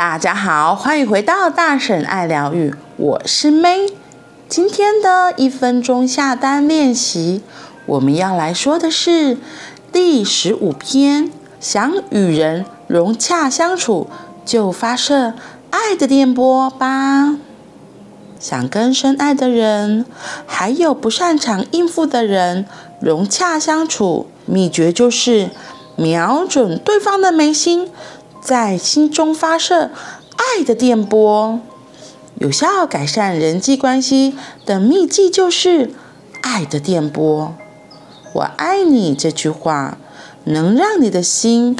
大家好，欢迎回到大婶爱疗愈，我是 May。今天的一分钟下单练习，我们要来说的是第十五篇：想与人融洽相处，就发射爱的电波吧。想跟深爱的人，还有不擅长应付的人融洽相处，秘诀就是瞄准对方的眉心，在心中发射爱的电波。有效改善人际关系的秘技就是爱的电波。我爱你这句话，能让你的心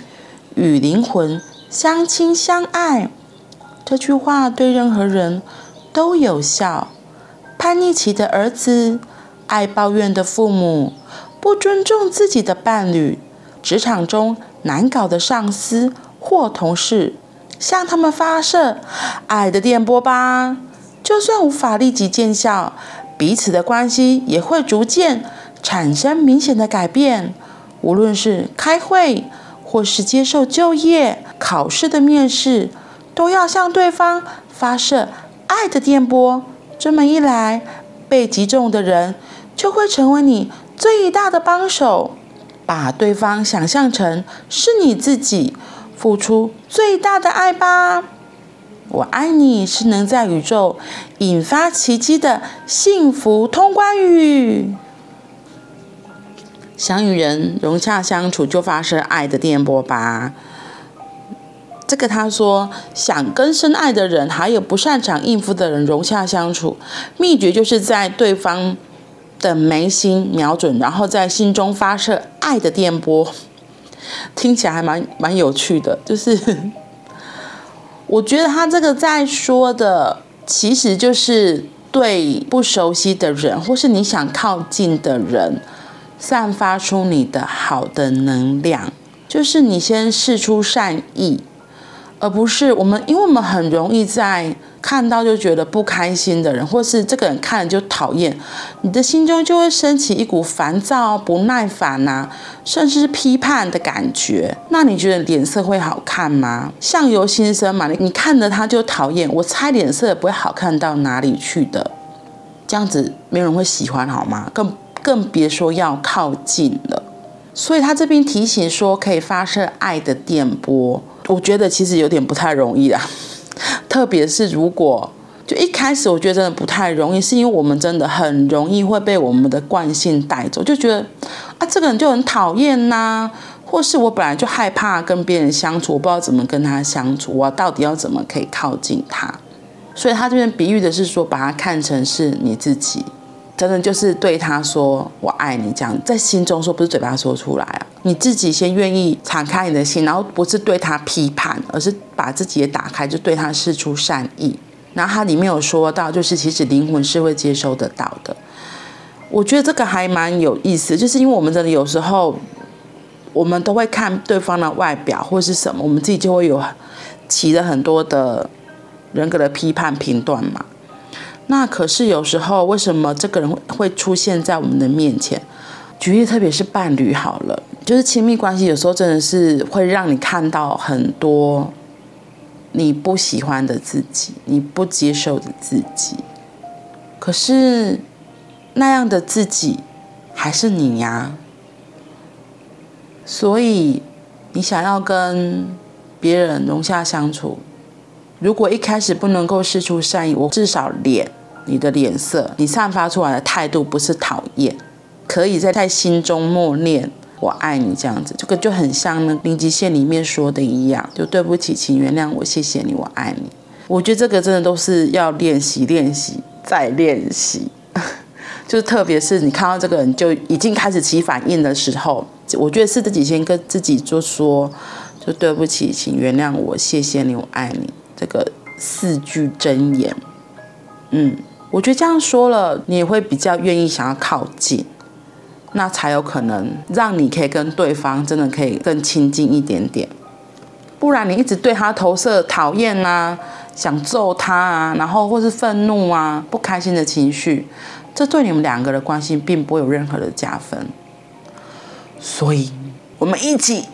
与灵魂相亲相爱。这句话对任何人。都有效。叛逆期的儿子，爱抱怨的父母，不尊重自己的伴侣，职场中难搞的上司或同事，向他们发射爱的电波吧。就算无法立即见效，彼此的关系也会逐渐产生明显的改变。无论是开会，或是接受就业、考试的面试，都要向对方发射。爱的电波，这么一来，被击中的人就会成为你最大的帮手。把对方想象成是你自己，付出最大的爱吧。我爱你是能在宇宙引发奇迹的幸福通关语。想与人融洽相处，就发射爱的电波吧。这个他说，想跟深爱的人，还有不擅长应付的人融洽相处，秘诀就是在对方的眉心瞄准，然后在心中发射爱的电波。听起来还蛮蛮有趣的，就是我觉得他这个在说的，其实就是对不熟悉的人，或是你想靠近的人，散发出你的好的能量，就是你先试出善意。而不是我们，因为我们很容易在看到就觉得不开心的人，或是这个人看了就讨厌，你的心中就会升起一股烦躁、不耐烦呐、甚至是批判的感觉。那你觉得脸色会好看吗？相由心生嘛，你你看着他就讨厌，我猜脸色也不会好看到哪里去的。这样子没有人会喜欢好吗？更更别说要靠近了。所以他这边提醒说，可以发射爱的电波。我觉得其实有点不太容易啦，特别是如果就一开始，我觉得真的不太容易，是因为我们真的很容易会被我们的惯性带走，就觉得啊，这个人就很讨厌呐，或是我本来就害怕跟别人相处，我不知道怎么跟他相处，我到底要怎么可以靠近他？所以他这边比喻的是说，把他看成是你自己。真的就是对他说“我爱你”这样，在心中说，不是嘴巴说出来啊。你自己先愿意敞开你的心，然后不是对他批判，而是把自己也打开，就对他示出善意。然后他里面有说到，就是其实灵魂是会接收得到的。我觉得这个还蛮有意思，就是因为我们真的有时候，我们都会看对方的外表或是什么，我们自己就会有起了很多的人格的批判评断嘛。那可是有时候，为什么这个人会出现在我们的面前？举例，特别是伴侣好了，就是亲密关系，有时候真的是会让你看到很多你不喜欢的自己，你不接受的自己。可是那样的自己还是你呀。所以你想要跟别人融洽相处，如果一开始不能够释出善意，我至少脸。你的脸色，你散发出来的态度不是讨厌，可以在在心中默念“我爱你”这样子，这个就很像那零极限里面说的一样，就对不起，请原谅我，谢谢你，我爱你。我觉得这个真的都是要练习、练习再练习，就是特别是你看到这个人就已经开始起反应的时候，我觉得是自己先跟自己就说，就对不起，请原谅我，谢谢你，我爱你，这个四句真言，嗯。我觉得这样说了，你也会比较愿意想要靠近，那才有可能让你可以跟对方真的可以更亲近一点点。不然你一直对他投射讨厌啊，想揍他啊，然后或是愤怒啊、不开心的情绪，这对你们两个的关系并不会有任何的加分。所以，我们一起、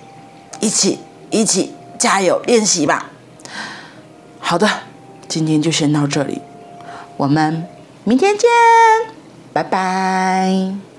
一起、一起加油练习吧。好的，今天就先到这里，我们明天见，拜拜。